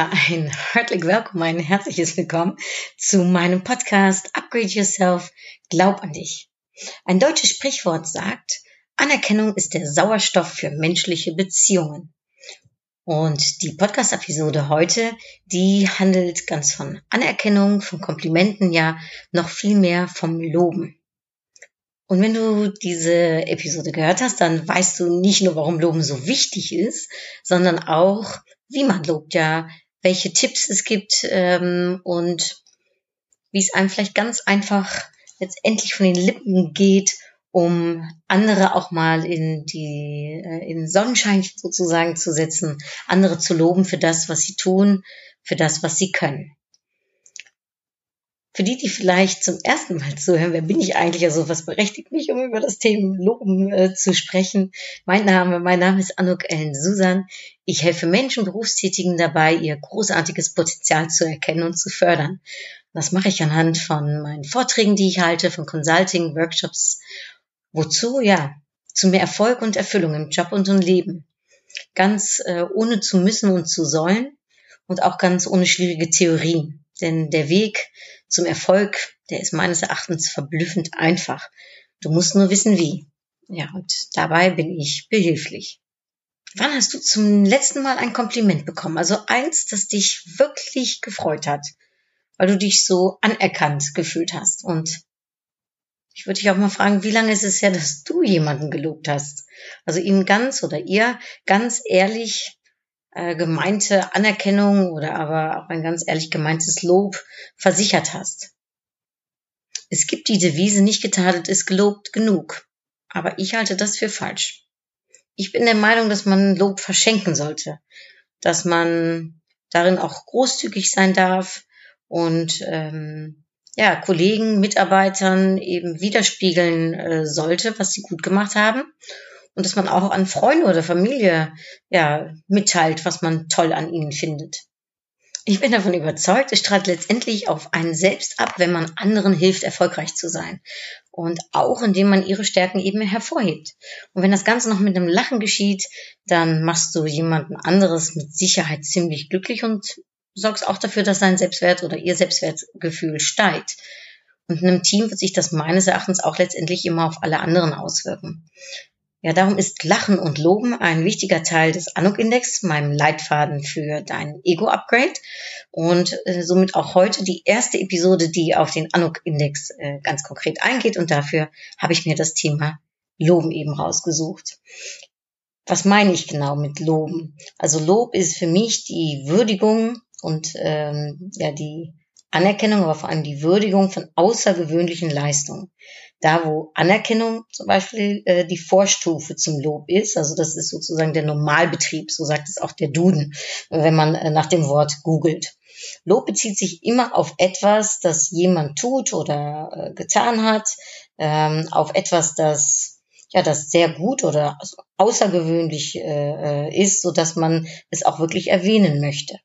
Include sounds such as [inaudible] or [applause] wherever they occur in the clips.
Ein herzlich willkommen, ein herzliches Willkommen zu meinem Podcast Upgrade Yourself, Glaub an dich. Ein deutsches Sprichwort sagt, Anerkennung ist der Sauerstoff für menschliche Beziehungen. Und die Podcast-Episode heute, die handelt ganz von Anerkennung, von Komplimenten, ja, noch viel mehr vom Loben. Und wenn du diese Episode gehört hast, dann weißt du nicht nur, warum Loben so wichtig ist, sondern auch, wie man lobt, ja, welche Tipps es gibt ähm, und wie es einem vielleicht ganz einfach letztendlich von den Lippen geht, um andere auch mal in die äh, in Sonnenschein sozusagen zu setzen, andere zu loben für das, was sie tun, für das, was sie können. Für die, die vielleicht zum ersten Mal zuhören, wer bin ich eigentlich? Also was berechtigt mich, um über das Thema Loben äh, zu sprechen? Mein Name, mein Name ist Anuk Ellen Susan. Ich helfe Menschen, Berufstätigen dabei, ihr großartiges Potenzial zu erkennen und zu fördern. Das mache ich anhand von meinen Vorträgen, die ich halte, von Consulting, Workshops. Wozu? Ja, zu mehr Erfolg und Erfüllung im Job und im Leben. Ganz äh, ohne zu müssen und zu sollen und auch ganz ohne schwierige Theorien. Denn der Weg zum Erfolg, der ist meines Erachtens verblüffend einfach. Du musst nur wissen, wie. Ja, und dabei bin ich behilflich. Wann hast du zum letzten Mal ein Kompliment bekommen? Also eins, das dich wirklich gefreut hat, weil du dich so anerkannt gefühlt hast. Und ich würde dich auch mal fragen, wie lange ist es her, dass du jemanden gelobt hast? Also ihm ganz oder ihr ganz ehrlich äh, gemeinte Anerkennung oder aber auch ein ganz ehrlich gemeintes Lob versichert hast. Es gibt die Devise, nicht getadelt ist gelobt genug. Aber ich halte das für falsch. Ich bin der Meinung, dass man Lob verschenken sollte, dass man darin auch großzügig sein darf und ähm, ja, Kollegen, Mitarbeitern eben widerspiegeln äh, sollte, was sie gut gemacht haben und dass man auch an Freunde oder Familie ja mitteilt, was man toll an ihnen findet. Ich bin davon überzeugt, es strahlt letztendlich auf einen selbst ab, wenn man anderen hilft, erfolgreich zu sein. Und auch indem man ihre Stärken eben hervorhebt. Und wenn das Ganze noch mit einem Lachen geschieht, dann machst du jemanden anderes mit Sicherheit ziemlich glücklich und sorgst auch dafür, dass sein Selbstwert oder ihr Selbstwertgefühl steigt. Und in einem Team wird sich das meines Erachtens auch letztendlich immer auf alle anderen auswirken. Ja, darum ist Lachen und Loben ein wichtiger Teil des Anuk-Index, meinem Leitfaden für dein Ego-Upgrade und äh, somit auch heute die erste Episode, die auf den Anuk-Index äh, ganz konkret eingeht und dafür habe ich mir das Thema Loben eben rausgesucht. Was meine ich genau mit Loben? Also Lob ist für mich die Würdigung und ähm, ja die Anerkennung, aber vor allem die Würdigung von außergewöhnlichen Leistungen da wo Anerkennung zum Beispiel äh, die Vorstufe zum Lob ist, also das ist sozusagen der Normalbetrieb, so sagt es auch der Duden, wenn man äh, nach dem Wort googelt. Lob bezieht sich immer auf etwas, das jemand tut oder äh, getan hat, ähm, auf etwas, das ja, das sehr gut oder außergewöhnlich äh, äh ist, so dass man es auch wirklich erwähnen möchte.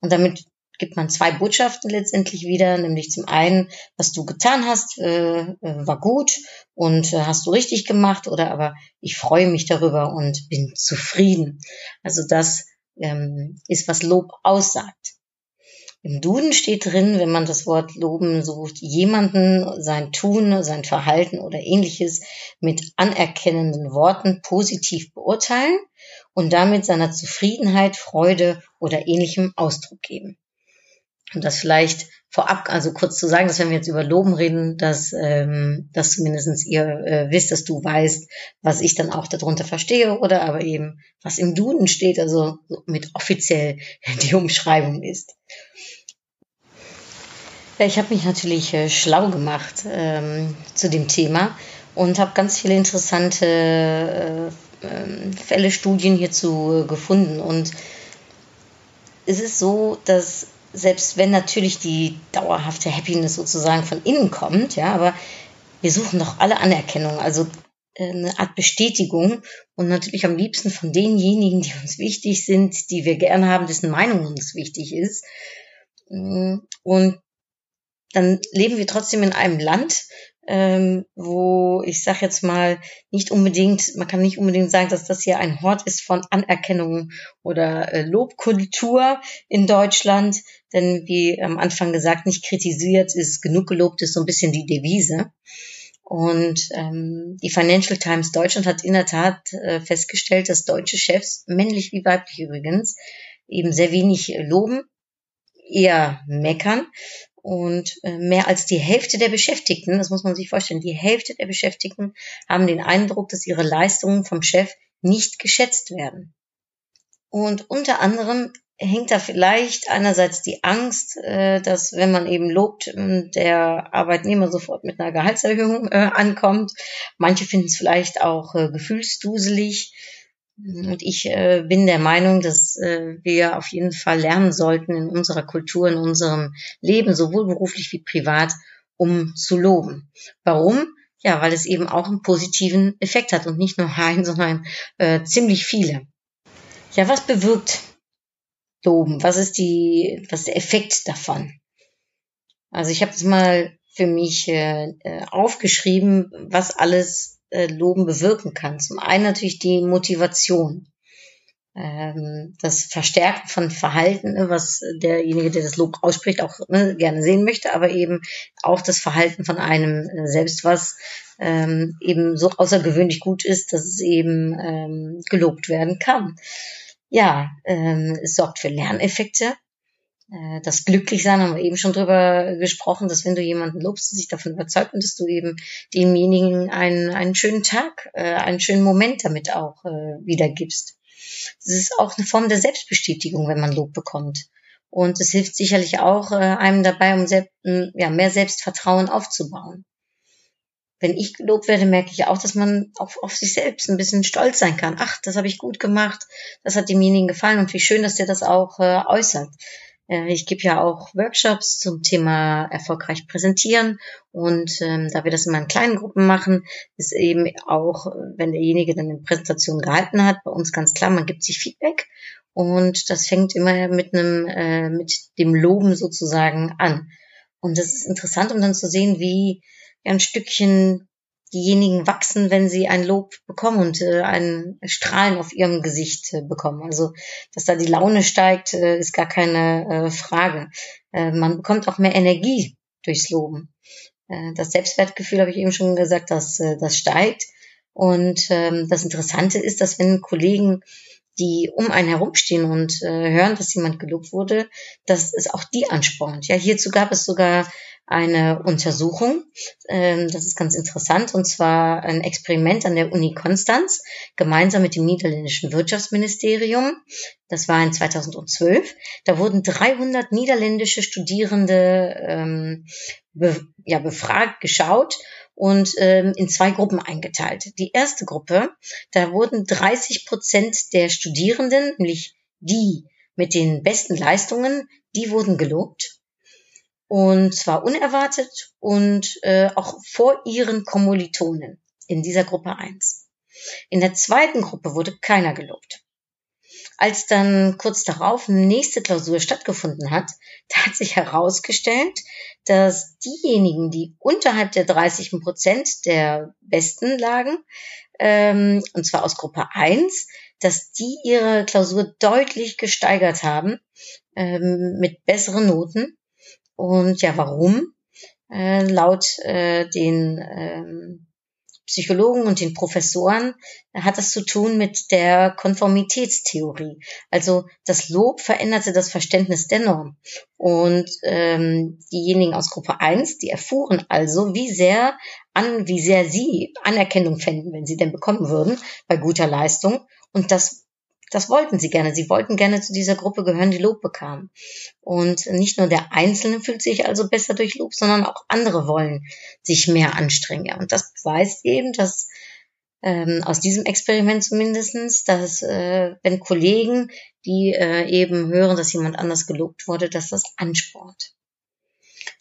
Und damit gibt man zwei Botschaften letztendlich wieder, nämlich zum einen, was du getan hast, äh, äh, war gut und äh, hast du richtig gemacht oder aber ich freue mich darüber und bin zufrieden. Also das ähm, ist, was Lob aussagt. Im Duden steht drin, wenn man das Wort loben sucht, jemanden sein Tun, sein Verhalten oder ähnliches mit anerkennenden Worten positiv beurteilen und damit seiner Zufriedenheit, Freude oder ähnlichem Ausdruck geben. Und das vielleicht vorab, also kurz zu sagen, dass wenn wir jetzt über Loben reden, dass, ähm, dass zumindestens ihr äh, wisst, dass du weißt, was ich dann auch darunter verstehe oder aber eben, was im Duden steht, also mit offiziell [laughs] die Umschreibung ist. Ja, ich habe mich natürlich äh, schlau gemacht ähm, zu dem Thema und habe ganz viele interessante äh, äh, Fälle, Studien hierzu gefunden und ist es so, dass selbst wenn natürlich die dauerhafte Happiness sozusagen von innen kommt, ja, aber wir suchen doch alle Anerkennung, also äh, eine Art Bestätigung und natürlich am liebsten von denjenigen, die uns wichtig sind, die wir gerne haben, dessen Meinung uns wichtig ist. Mm, und dann leben wir trotzdem in einem Land, ähm, wo ich sage jetzt mal nicht unbedingt, man kann nicht unbedingt sagen, dass das hier ein Hort ist von Anerkennung oder äh, Lobkultur in Deutschland, denn wie am Anfang gesagt, nicht kritisiert ist genug gelobt ist so ein bisschen die Devise. Und ähm, die Financial Times Deutschland hat in der Tat äh, festgestellt, dass deutsche Chefs, männlich wie weiblich übrigens, eben sehr wenig loben, eher meckern und äh, mehr als die Hälfte der Beschäftigten, das muss man sich vorstellen, die Hälfte der Beschäftigten haben den Eindruck, dass ihre Leistungen vom Chef nicht geschätzt werden. Und unter anderem hängt da vielleicht einerseits die Angst, äh, dass wenn man eben lobt, der Arbeitnehmer sofort mit einer Gehaltserhöhung äh, ankommt. Manche finden es vielleicht auch gefühlsduselig. Und ich äh, bin der Meinung, dass äh, wir auf jeden Fall lernen sollten in unserer Kultur, in unserem Leben, sowohl beruflich wie privat, um zu loben. Warum? Ja, weil es eben auch einen positiven Effekt hat und nicht nur [laughs] einen, sondern äh, ziemlich viele. Ja, was bewirkt Loben? Was ist die, was ist der Effekt davon? Also ich habe es mal für mich äh, äh aufgeschrieben, was alles Loben bewirken kann. Zum einen natürlich die Motivation, ähm, das Verstärken von Verhalten, ne, was derjenige, der das Lob ausspricht, auch ne, gerne sehen möchte, aber eben auch das Verhalten von einem äh, selbst, was ähm, eben so außergewöhnlich gut ist, dass es eben ähm, gelobt werden kann. Ja, es sorgt für Lerneffekte, äh, das Glücklichsein haben wir eben schon drüber gesprochen, dass wenn du jemanden lobst, sich davon überzeugt dass du eben demjenigen einen, einen schönen Tag, äh, einen schönen Moment damit auch äh, wiedergibst. Das ist auch eine Form der Selbstbestätigung, wenn man Lob bekommt. Und es hilft sicherlich auch äh, einem dabei, um selbst, ja, mehr Selbstvertrauen aufzubauen. Wenn ich gelobt werde, merke ich auch, dass man auch auf sich selbst ein bisschen stolz sein kann. Ach, das habe ich gut gemacht, das hat demjenigen gefallen und wie schön, dass der das auch äh, äußert. Äh, ich gebe ja auch Workshops zum Thema erfolgreich präsentieren und ähm, da wir das in meinen kleinen Gruppen machen, ist eben auch, wenn derjenige dann eine Präsentation gehalten hat, bei uns ganz klar, man gibt sich Feedback und das fängt immer mit einem, äh, mit dem Loben sozusagen an. Und das ist interessant, um dann zu sehen, wie ein Stückchen diejenigen wachsen, wenn sie ein Lob bekommen und äh, ein Strahlen auf ihrem Gesicht äh, bekommen. Also, dass da die Laune steigt, äh, ist gar keine äh, Frage. Äh, man bekommt auch mehr Energie durchs Loben. Das Selbstwertgefühl, habe ich eben schon gesagt, das, äh, das steigt. Und ähm, das Interessante ist, dass wenn Kollegen die um einen herumstehen und äh, hören, dass jemand gelobt wurde, dass es auch die anspornt. Ja, hierzu gab es sogar eine Untersuchung. Ähm, das ist ganz interessant. Und zwar ein Experiment an der Uni Konstanz gemeinsam mit dem niederländischen Wirtschaftsministerium. Das war in 2012. Da wurden 300 niederländische Studierende ähm, be ja, befragt, geschaut und ähm, in zwei Gruppen eingeteilt. Die erste Gruppe, da wurden 30 Prozent der Studierenden, nämlich die mit den besten Leistungen, die wurden gelobt. Und zwar unerwartet und äh, auch vor ihren Kommilitonen in dieser Gruppe 1. In der zweiten Gruppe wurde keiner gelobt. Als dann kurz darauf nächste Klausur stattgefunden hat, [laughs] da hat sich herausgestellt, dass diejenigen, die unterhalb der 30 Prozent der Besten lagen, ähm, und zwar aus Gruppe 1, dass die ihre Klausur deutlich gesteigert haben ähm, mit besseren Noten und ja, warum? Äh, laut äh, den ähm, Psychologen und den Professoren hat das zu tun mit der Konformitätstheorie. Also das Lob veränderte das Verständnis der Norm. Und ähm, diejenigen aus Gruppe 1, die erfuhren also, wie sehr an, wie sehr sie Anerkennung fänden, wenn sie denn bekommen würden, bei guter Leistung. Und das das wollten sie gerne. Sie wollten gerne zu dieser Gruppe gehören, die Lob bekam. Und nicht nur der Einzelne fühlt sich also besser durch Lob, sondern auch andere wollen sich mehr anstrengen. Und das beweist eben, dass ähm, aus diesem Experiment zumindestens, dass äh, wenn Kollegen, die äh, eben hören, dass jemand anders gelobt wurde, dass das anspornt.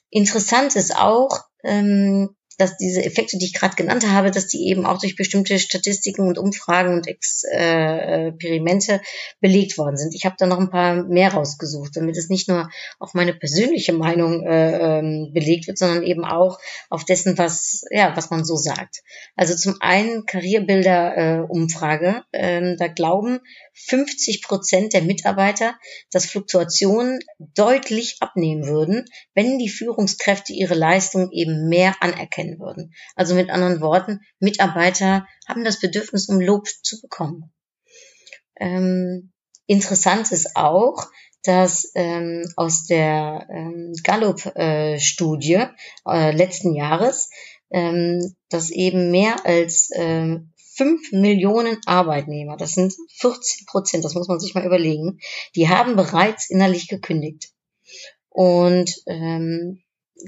Interessant ist auch, ähm, dass diese Effekte, die ich gerade genannt habe, dass die eben auch durch bestimmte Statistiken und Umfragen und Experimente belegt worden sind. Ich habe da noch ein paar mehr rausgesucht, damit es nicht nur auf meine persönliche Meinung äh, ähm, belegt wird, sondern eben auch auf dessen, was ja, was man so sagt. Also zum einen Karrierebilder-Umfrage. Äh, da glauben 50 Prozent der Mitarbeiter, dass Fluktuationen deutlich abnehmen würden, wenn die Führungskräfte ihre Leistung eben mehr anerkennen würden. Also mit anderen Worten, Mitarbeiter haben das Bedürfnis, um Lob zu bekommen. Ähm, interessant ist auch, dass ähm, aus der ähm, Gallup-Studie äh, äh, letzten Jahres, ähm, dass eben mehr als ähm, 5 Millionen Arbeitnehmer, das sind 40 Prozent, das muss man sich mal überlegen, die haben bereits innerlich gekündigt. Und ähm,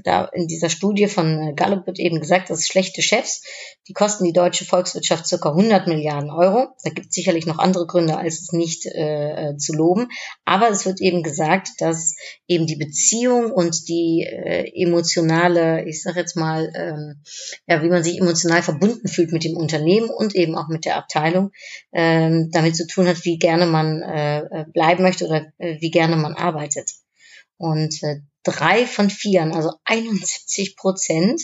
da in dieser Studie von äh, Gallup wird eben gesagt, dass schlechte Chefs, die kosten die deutsche Volkswirtschaft circa 100 Milliarden Euro. Da gibt es sicherlich noch andere Gründe, als es nicht äh, äh, zu loben. Aber es wird eben gesagt, dass eben die Beziehung und die äh, emotionale, ich sage jetzt mal, ähm, ja, wie man sich emotional verbunden fühlt mit dem Unternehmen und eben auch mit der Abteilung, ähm, damit zu tun hat, wie gerne man äh, äh bleiben möchte oder äh, wie gerne man arbeitet. Und äh, drei von vier, also 71 Prozent,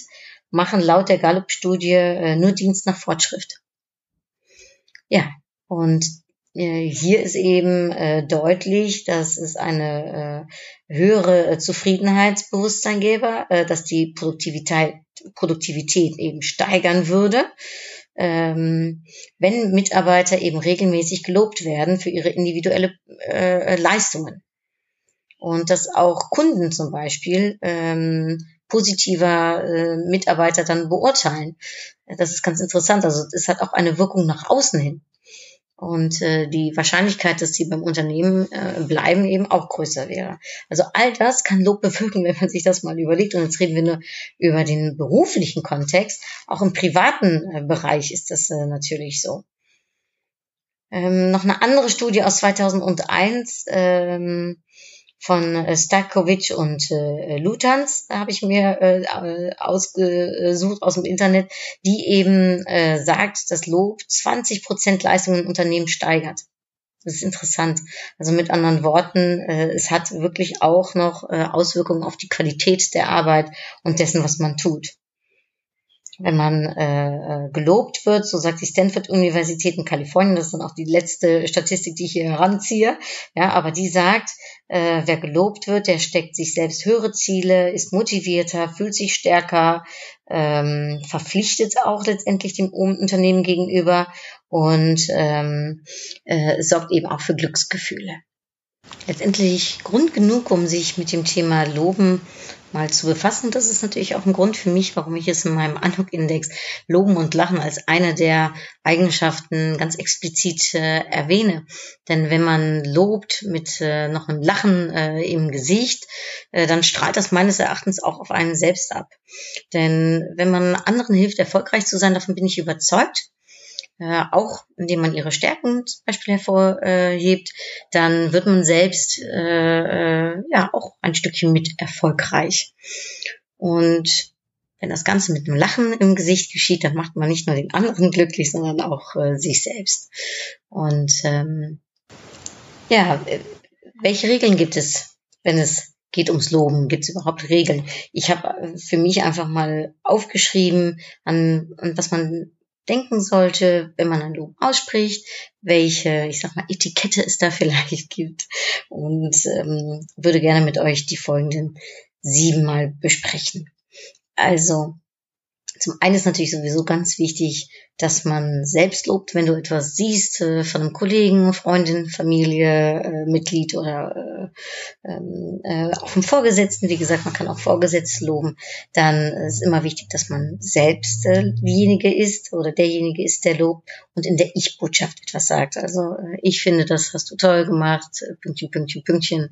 machen laut der Gallup-Studie äh, nur Dienst nach Fortschrift. Ja, und äh, hier ist eben äh, deutlich, dass es eine äh, höhere äh, Zufriedenheitsbewusstsein gäbe, äh, dass die Produktivität, Produktivität eben steigern würde, ähm, wenn Mitarbeiter eben regelmäßig gelobt werden für ihre individuelle äh, Leistungen und dass auch Kunden zum Beispiel ähm, positiver äh, Mitarbeiter dann beurteilen. Das ist ganz interessant. Also es hat auch eine Wirkung nach außen hin. Und äh, die Wahrscheinlichkeit, dass sie beim Unternehmen äh, bleiben, eben auch größer wäre. Also all das kann Lob bewirken, [laughs] wenn man sich das mal überlegt. Und jetzt reden wir nur über den beruflichen Kontext. Auch im privaten äh, Bereich ist das äh, natürlich so. Ähm, noch eine andere Studie aus 2001. Ähm, von äh, Stakovic und äh, Lutans habe ich mir äh, ausgesucht aus dem Internet, die eben äh, sagt, dass Lob 20 Prozent Leistung im Unternehmen steigert. Das ist interessant. Also mit anderen Worten, äh, es hat wirklich auch noch äh, Auswirkungen auf die Qualität der Arbeit und dessen, was man tut wenn man äh, äh, gelobt wird, so sagt die Stanford-Universität in Kalifornien, das ist dann auch die letzte Statistik, die ich hier heranziehe, ja, aber die sagt, äh, wer gelobt wird, der steckt sich selbst höhere Ziele, ist motivierter, fühlt sich stärker, ähm, verpflichtet auch letztendlich dem Unternehmen gegenüber und ähm, äh, sorgt eben auch für Glücksgefühle. Letztendlich Grund genug, um sich mit dem Thema Loben mal zu befassen. Das ist natürlich auch ein Grund für mich, warum ich es in meinem Anhook-Index Loben und Lachen als eine der Eigenschaften ganz explizit äh, erwähne. Denn wenn man lobt mit äh, noch einem Lachen äh, im Gesicht, äh, dann strahlt das meines Erachtens auch auf einen selbst ab. Denn wenn man anderen hilft, erfolgreich zu sein, davon bin ich überzeugt, äh, auch indem man ihre Stärken zum Beispiel hervorhebt, dann wird man selbst äh, äh, ja auch ein Stückchen mit erfolgreich. Und wenn das Ganze mit einem Lachen im Gesicht geschieht, dann macht man nicht nur den anderen [laughs] glücklich, sondern auch äh, sich selbst. Und ähm, ja, welche Regeln gibt es, wenn es geht ums Loben? Gibt es überhaupt Regeln? Ich habe für mich einfach mal aufgeschrieben, an, an was man denken sollte, wenn man ein Lob ausspricht, welche, ich sag mal, Etikette es da [laughs] vielleicht gibt und ähm, würde gerne mit euch die folgenden sieben mal besprechen. Also, zum einen ist natürlich sowieso ganz wichtig, dass man selbst lobt, wenn du etwas siehst äh, von einem Kollegen, Freundin, Familie, äh, Mitglied oder äh, ähm, äh, auch vom Vorgesetzten. Wie gesagt, man kann auch Vorgesetzte loben. Dann ist immer wichtig, dass man selbst äh, diejenige ist oder derjenige ist, der lobt und in der Ich-Botschaft etwas sagt. Also äh, ich finde, das hast du toll gemacht, Pünktchen, Pünktchen, Pünktchen.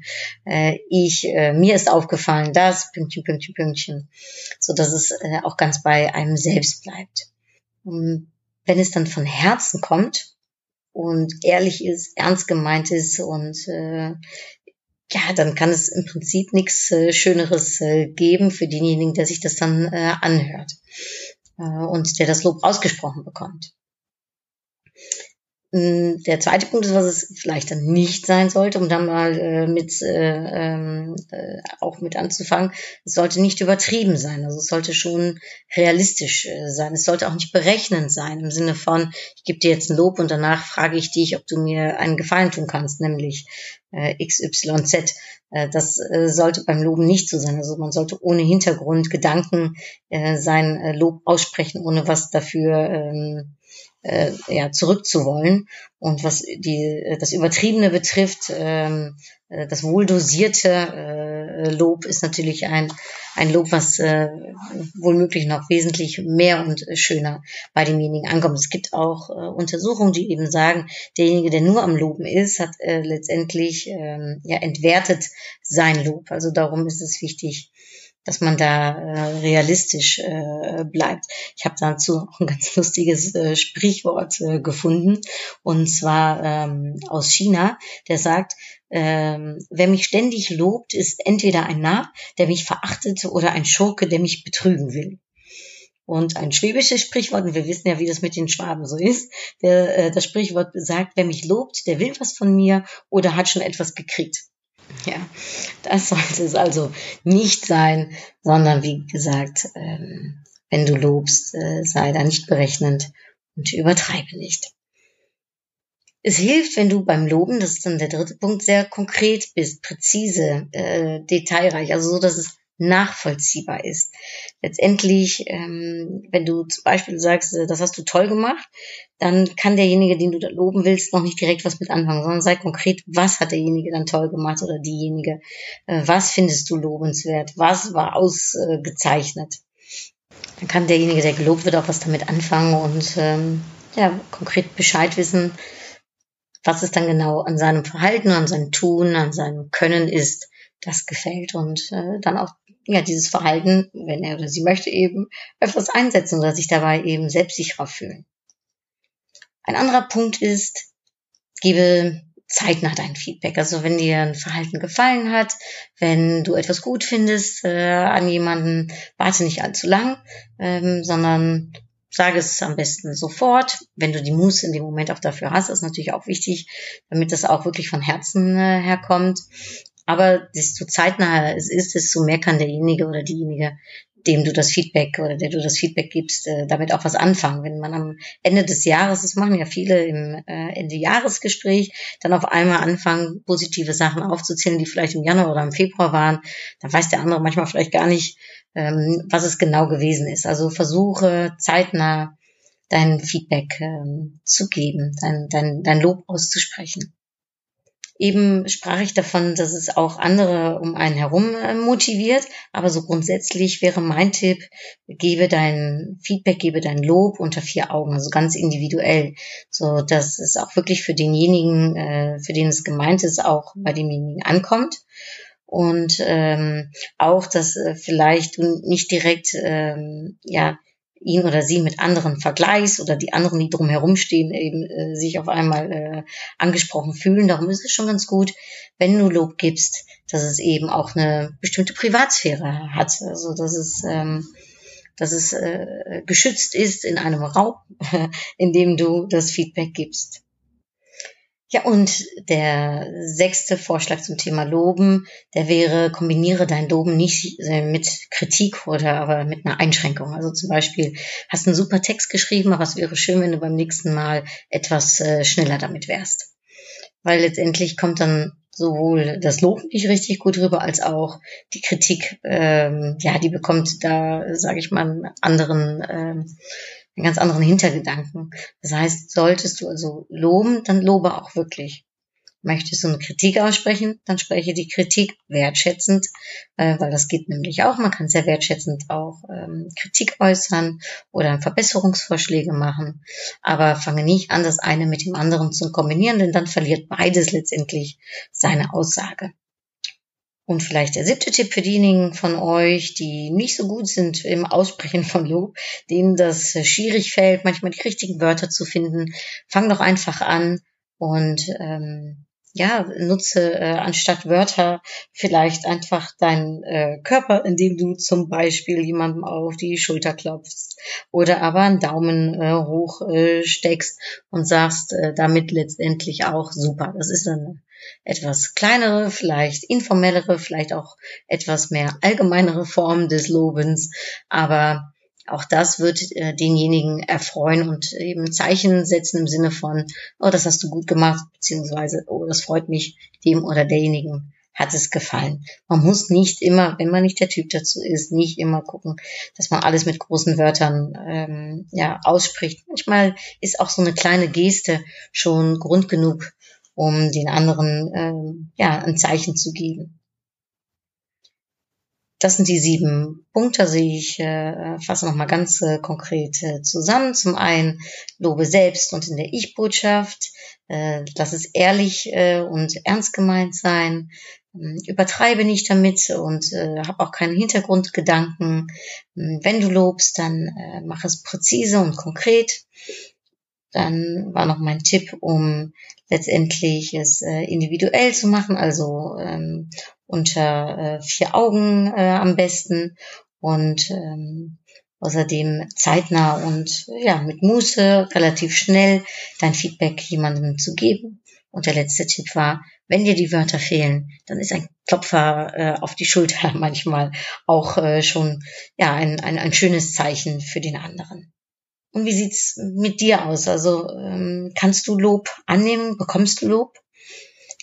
Ich, mir ist aufgefallen, das, Pünktchen, Pünktchen, Pünktchen. So dass es auch ganz bei einem selbst bleibt. Und wenn es dann von Herzen kommt und ehrlich ist, ernst gemeint ist und äh, ja, dann kann es im Prinzip nichts äh, Schöneres äh, geben für denjenigen, der sich das dann äh, anhört äh, und der das Lob ausgesprochen bekommt. Mm, der zweite Punkt ist, was es vielleicht dann nicht sein sollte, um dann mal äh, mit äh, ähm, äh, auch mit anzufangen. Es sollte nicht übertrieben sein. Also es sollte schon realistisch äh, sein. Es sollte auch nicht berechnend sein im Sinne von, ich gebe dir jetzt ein Lob und danach frage ich dich, ob du mir einen Gefallen tun kannst, nämlich äh, XYZ. Äh, das äh, sollte beim Loben nicht so sein. Also man sollte ohne Hintergrund Gedanken sein Lob aussprechen, ohne was dafür ähm, äh, ja, zurückzuwollen. Und was die, das Übertriebene betrifft, ähm, äh, das wohldosierte äh, Lob ist natürlich ein, ein Lob, was äh, wohlmöglich noch wesentlich mehr und schöner bei demjenigen ankommt. Es gibt auch äh, Untersuchungen, die eben sagen, derjenige, der nur am Loben ist, hat äh, letztendlich äh, ja, entwertet sein Lob. Also darum ist es wichtig, dass man da äh, realistisch äh, bleibt. Ich habe dazu auch ein ganz lustiges äh, Sprichwort äh, gefunden und zwar ähm, aus China, der sagt, ähm, wer mich ständig lobt, ist entweder ein Narr, der mich verachtet oder ein Schurke, der mich betrügen will. Und ein schwäbisches Sprichwort, und wir wissen ja, wie das mit den Schwaben so ist, der, äh, das Sprichwort sagt, wer mich lobt, der will was von mir oder hat schon etwas gekriegt. Ja, das sollte es also nicht sein, sondern wie gesagt, ähm, wenn du lobst, äh, sei da nicht berechnend und übertreibe nicht. Es hilft, wenn du beim Loben, das ist dann der dritte Punkt, sehr konkret bist, präzise, äh, detailreich, also so, dass es nachvollziehbar ist. Letztendlich, ähm, wenn du zum Beispiel sagst, äh, das hast du toll gemacht, dann kann derjenige, den du da loben willst, noch nicht direkt was mit anfangen, sondern sei konkret, was hat derjenige dann toll gemacht oder diejenige, äh, was findest du lobenswert, was war ausgezeichnet. Dann kann derjenige, der gelobt wird, auch was damit anfangen und ähm, ja, konkret Bescheid wissen, was es dann genau an seinem Verhalten, an seinem Tun, an seinem Können ist, das gefällt und äh, dann auch ja dieses Verhalten, wenn er oder sie möchte, eben öfters einsetzen oder sich dabei eben selbstsicherer fühlen. Ein anderer Punkt ist, gebe zeitnah dein Feedback. Also wenn dir ein Verhalten gefallen hat, wenn du etwas gut findest äh, an jemanden, warte nicht allzu lang, ähm, sondern sage es am besten sofort. Wenn du die Muße in dem Moment auch dafür hast, ist natürlich auch wichtig, damit das auch wirklich von Herzen äh, herkommt. Aber desto zeitnaher es ist, desto mehr kann derjenige oder diejenige, dem du das Feedback oder der du das Feedback gibst, äh, damit auch was anfangen. Wenn man am Ende des Jahres, das machen ja viele im äh, Ende Jahresgespräch, dann auf einmal anfangen, positive Sachen aufzuzählen, die vielleicht im Januar oder im Februar waren, dann weiß der andere manchmal vielleicht gar nicht, ähm, was es genau gewesen ist. Also versuche zeitnah dein Feedback ähm, zu geben, dein, dein, dein Lob auszusprechen. Eben sprach ich davon, dass es auch andere um einen herum äh, motiviert. Aber so grundsätzlich wäre mein Tipp, gebe dein Feedback, gebe dein Lob unter vier Augen, also ganz individuell, so dass es auch wirklich für denjenigen, äh, für den es gemeint ist, auch bei demjenigen ankommt und ähm, auch, dass äh, vielleicht du nicht direkt ähm, ja ihn oder sie mit anderen vergleichst oder die anderen, die drumherum stehen, eben äh, sich auf einmal äh, angesprochen fühlen. Darum ist es schon ganz gut, wenn du Lob gibst, dass es eben auch eine bestimmte Privatsphäre hat. Also dass es, ähm, dass es äh, geschützt ist in einem Raum, [laughs] in dem du das Feedback gibst. Ja, und der sechste Vorschlag zum Thema Loben, der wäre, kombiniere dein Loben nicht äh, mit Kritik oder aber mit einer Einschränkung. Also zum Beispiel, hast einen super Text geschrieben, aber es wäre schön, wenn du beim nächsten Mal etwas äh, schneller damit wärst. Weil letztendlich kommt dann sowohl das Lob nicht richtig gut rüber, als auch die Kritik, ähm, ja, die bekommt da, sage ich mal, einen anderen ähm, einen ganz anderen Hintergedanken. Das heißt, solltest du also loben, dann lobe auch wirklich. Möchtest du eine Kritik aussprechen, dann spreche die Kritik wertschätzend, äh, weil das geht nämlich auch. Man kann sehr wertschätzend auch ähm, Kritik äußern oder Verbesserungsvorschläge machen. Aber fange nicht an, das eine mit dem anderen zu kombinieren, denn dann verliert beides letztendlich seine Aussage. Und vielleicht der siebte Tipp für diejenigen von euch, die nicht so gut sind im Aussprechen von Lob, denen das schwierig fällt, manchmal die richtigen Wörter zu finden. Fang doch einfach an und ähm, ja, nutze äh, anstatt Wörter vielleicht einfach deinen äh, Körper, indem du zum Beispiel jemandem auf die Schulter klopfst oder aber einen Daumen äh, hoch äh, steckst und sagst äh, damit letztendlich auch super. Das ist eine etwas kleinere, vielleicht informellere, vielleicht auch etwas mehr allgemeinere Form des Lobens, aber auch das wird äh, denjenigen erfreuen und eben Zeichen setzen im Sinne von, oh, das hast du gut gemacht, beziehungsweise, oh, das freut mich, dem oder derjenigen hat es gefallen. Man muss nicht immer, wenn man nicht der Typ dazu ist, nicht immer gucken, dass man alles mit großen Wörtern ähm, ja, ausspricht. Manchmal ist auch so eine kleine Geste schon Grund genug, um den anderen ähm, ja, ein Zeichen zu geben. Das sind die sieben Punkte, sehe ich, äh, fasse nochmal ganz äh, konkret äh, zusammen. Zum einen Lobe selbst und in der Ich-Botschaft. Äh, lass es ehrlich äh, und ernst gemeint sein. Ähm, übertreibe nicht damit und äh, habe auch keine Hintergrundgedanken. Ähm, wenn du lobst, dann äh, mach es präzise und konkret. Dann war noch mein Tipp, um letztendlich es äh, individuell zu machen, also ähm, unter äh, vier Augen äh, am besten und ähm, außerdem zeitnah und ja mit Muße relativ schnell dein Feedback jemandem zu geben. Und der letzte Tipp war, wenn dir die Wörter fehlen, dann ist ein Klopfer äh, auf die Schulter [laughs] manchmal auch äh, schon ja ein, ein, ein schönes Zeichen für den anderen. Und wie sieht's mit dir aus? Also ähm, kannst du Lob annehmen? Bekommst du Lob?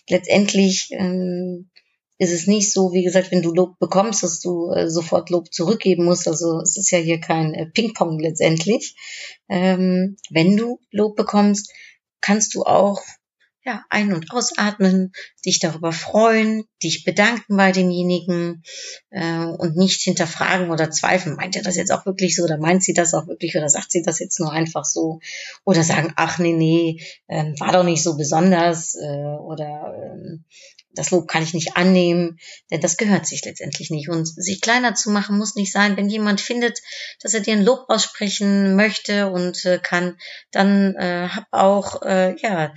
Letztendlich ähm, ist es nicht so, wie gesagt, wenn du Lob bekommst, dass du äh, sofort Lob zurückgeben musst. Also es ist ja hier kein äh, Ping-Pong letztendlich. Ähm, wenn du Lob bekommst, kannst du auch ja, ein- und ausatmen, dich darüber freuen, dich bedanken bei demjenigen äh, und nicht hinterfragen oder zweifeln. Meint er das jetzt auch wirklich so oder meint sie das auch wirklich oder sagt sie das jetzt nur einfach so oder sagen, ach nee, nee, äh, war doch nicht so besonders äh, oder äh, das Lob kann ich nicht annehmen, denn das gehört sich letztendlich nicht. Und sich kleiner zu machen muss nicht sein. Wenn jemand findet, dass er dir ein Lob aussprechen möchte und äh, kann, dann äh, hab auch äh, ja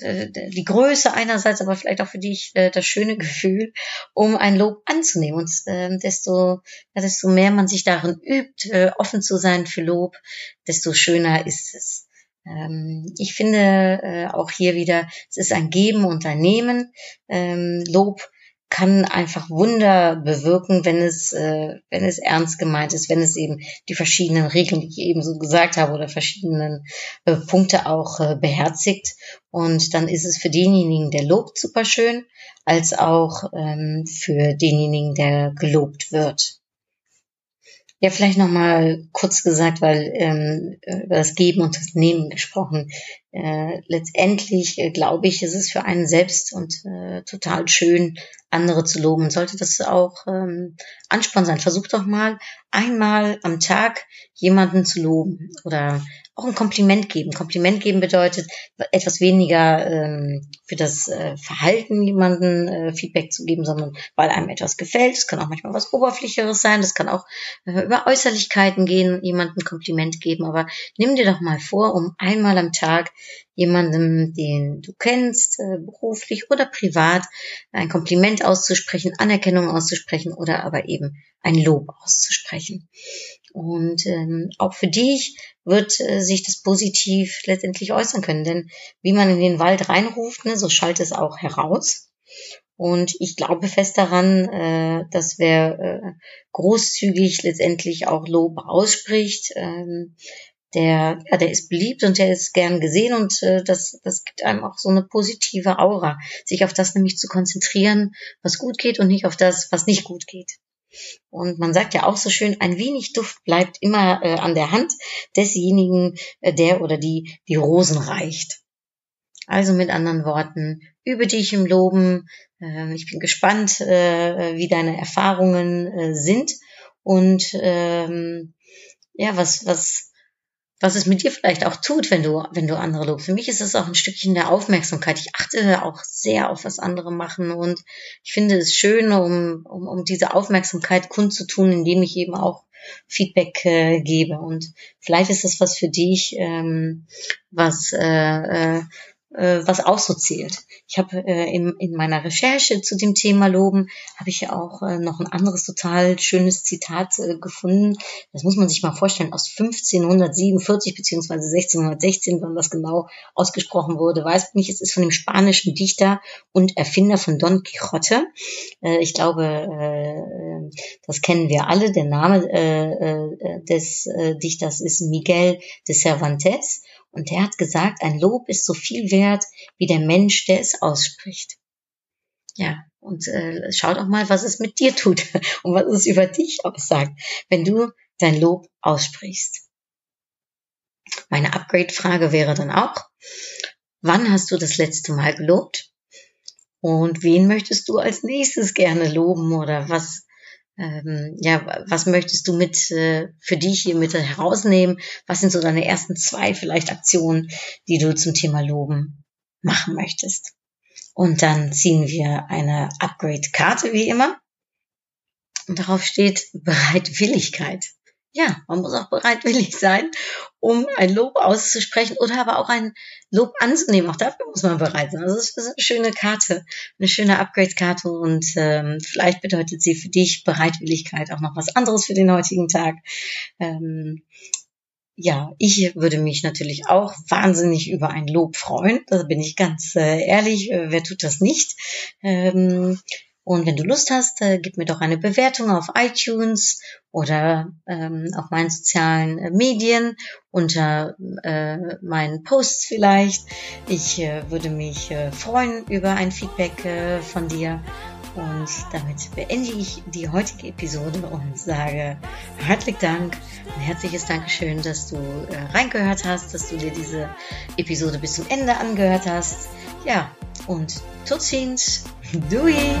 äh, die Größe einerseits, aber vielleicht auch für dich äh, das schöne [laughs] Gefühl, um ein Lob anzunehmen. Und äh, desto, ja, desto mehr man sich darin übt, äh, offen zu sein für Lob, desto schöner ist es. Ähm, ich finde äh, auch hier wieder, es ist ein Geben und ein Nehmen. Ähm, Lob kann einfach Wunder bewirken, wenn es, äh, wenn es ernst gemeint ist, wenn es eben die verschiedenen Regeln, die ich eben so gesagt habe, oder verschiedenen äh, Punkte auch beherzigt. Und dann ist es für denjenigen, der lobt, super schön, als auch ähm, für denjenigen, der gelobt wird. Ja, vielleicht nochmal kurz gesagt, weil ähm, über das Geben und das Nehmen gesprochen. Äh, letztendlich äh, glaube ich, ist es für einen selbst und äh, total schön, andere zu loben. Sollte das auch ähm, Ansporn sein. Versucht doch mal einmal am Tag jemanden zu loben oder auch ein Kompliment geben. Kompliment geben bedeutet etwas weniger ähm, für das äh, Verhalten jemanden äh, Feedback zu geben, sondern weil einem etwas gefällt. Es kann auch manchmal was Oberflächlicheres sein. Das kann auch äh, über Äußerlichkeiten gehen, jemanden Kompliment geben. Aber nimm dir doch mal vor, um einmal am Tag jemandem, den du kennst, äh, beruflich oder privat, ein Kompliment auszusprechen, Anerkennung auszusprechen oder aber eben ein Lob auszusprechen. Und ähm, auch für dich wird äh, sich das positiv letztendlich äußern können. Denn wie man in den Wald reinruft, ne, so schallt es auch heraus. Und ich glaube fest daran, äh, dass wer äh, großzügig letztendlich auch Lob ausspricht, ähm, der, ja, der ist beliebt und der ist gern gesehen und äh, das, das gibt einem auch so eine positive Aura, sich auf das nämlich zu konzentrieren, was gut geht und nicht auf das, was nicht gut geht. Und man sagt ja auch so schön, ein wenig Duft bleibt immer äh, an der Hand desjenigen, äh, der oder die die Rosen reicht. Also mit anderen Worten, übe dich im Loben. Äh, ich bin gespannt, äh, wie deine Erfahrungen äh, sind und ähm, ja, was, was was es mit dir vielleicht auch tut, wenn du, wenn du andere lobst. Für mich ist es auch ein Stückchen der Aufmerksamkeit. Ich achte auch sehr auf, was andere machen und ich finde es schön, um, um, um diese Aufmerksamkeit kundzutun, indem ich eben auch Feedback äh, gebe. Und vielleicht ist das was für dich, ähm, was äh, äh, äh, was auch so zählt. Ich habe äh, in, in meiner Recherche zu dem Thema Loben, habe ich ja auch äh, noch ein anderes total schönes Zitat äh, gefunden. Das muss man sich mal vorstellen, aus 1547 beziehungsweise 1616, wann das genau ausgesprochen wurde, weiß ich nicht. Es ist von dem spanischen Dichter und Erfinder von Don Quixote. Äh, ich glaube, äh, das kennen wir alle. Der Name äh, äh, des äh, Dichters ist Miguel de Cervantes. Und der hat gesagt, ein Lob ist so viel wert wie der Mensch, der es ausspricht. Ja, und äh, schau doch mal, was es mit dir tut [laughs] und was es über dich aussagt, wenn du dein Lob aussprichst. Meine Upgrade-Frage wäre dann auch, wann hast du das letzte Mal gelobt? Und wen möchtest du als nächstes gerne loben oder was ähm, ja, was möchtest du mit äh, für dich hier mit herausnehmen? Was sind so deine ersten zwei vielleicht Aktionen, die du zum Thema Loben machen möchtest? Und dann ziehen wir eine Upgrade-Karte wie immer. Und darauf steht Bereitwilligkeit ja, man muss auch bereitwillig sein, um ein Lob auszusprechen oder aber auch ein Lob anzunehmen. Auch dafür muss man bereit sein. Also das ist eine schöne Karte, eine schöne Upgrade-Karte und ähm, vielleicht bedeutet sie für dich Bereitwilligkeit auch noch was anderes für den heutigen Tag. Ähm, ja, ich würde mich natürlich auch wahnsinnig über ein Lob freuen. Da bin ich ganz äh, ehrlich. Äh, wer tut das nicht? Ähm, und wenn du Lust hast, äh, gib mir doch eine Bewertung auf iTunes oder ähm, auf meinen sozialen äh, Medien unter äh, meinen Posts vielleicht. Ich äh, würde mich äh, freuen über ein Feedback äh, von dir. Und damit beende ich die heutige Episode und sage herzlichen Dank, ein herzliches Dankeschön, dass du äh, reingehört hast, dass du dir diese Episode bis zum Ende angehört hast. Ja, und tot ziens, doei!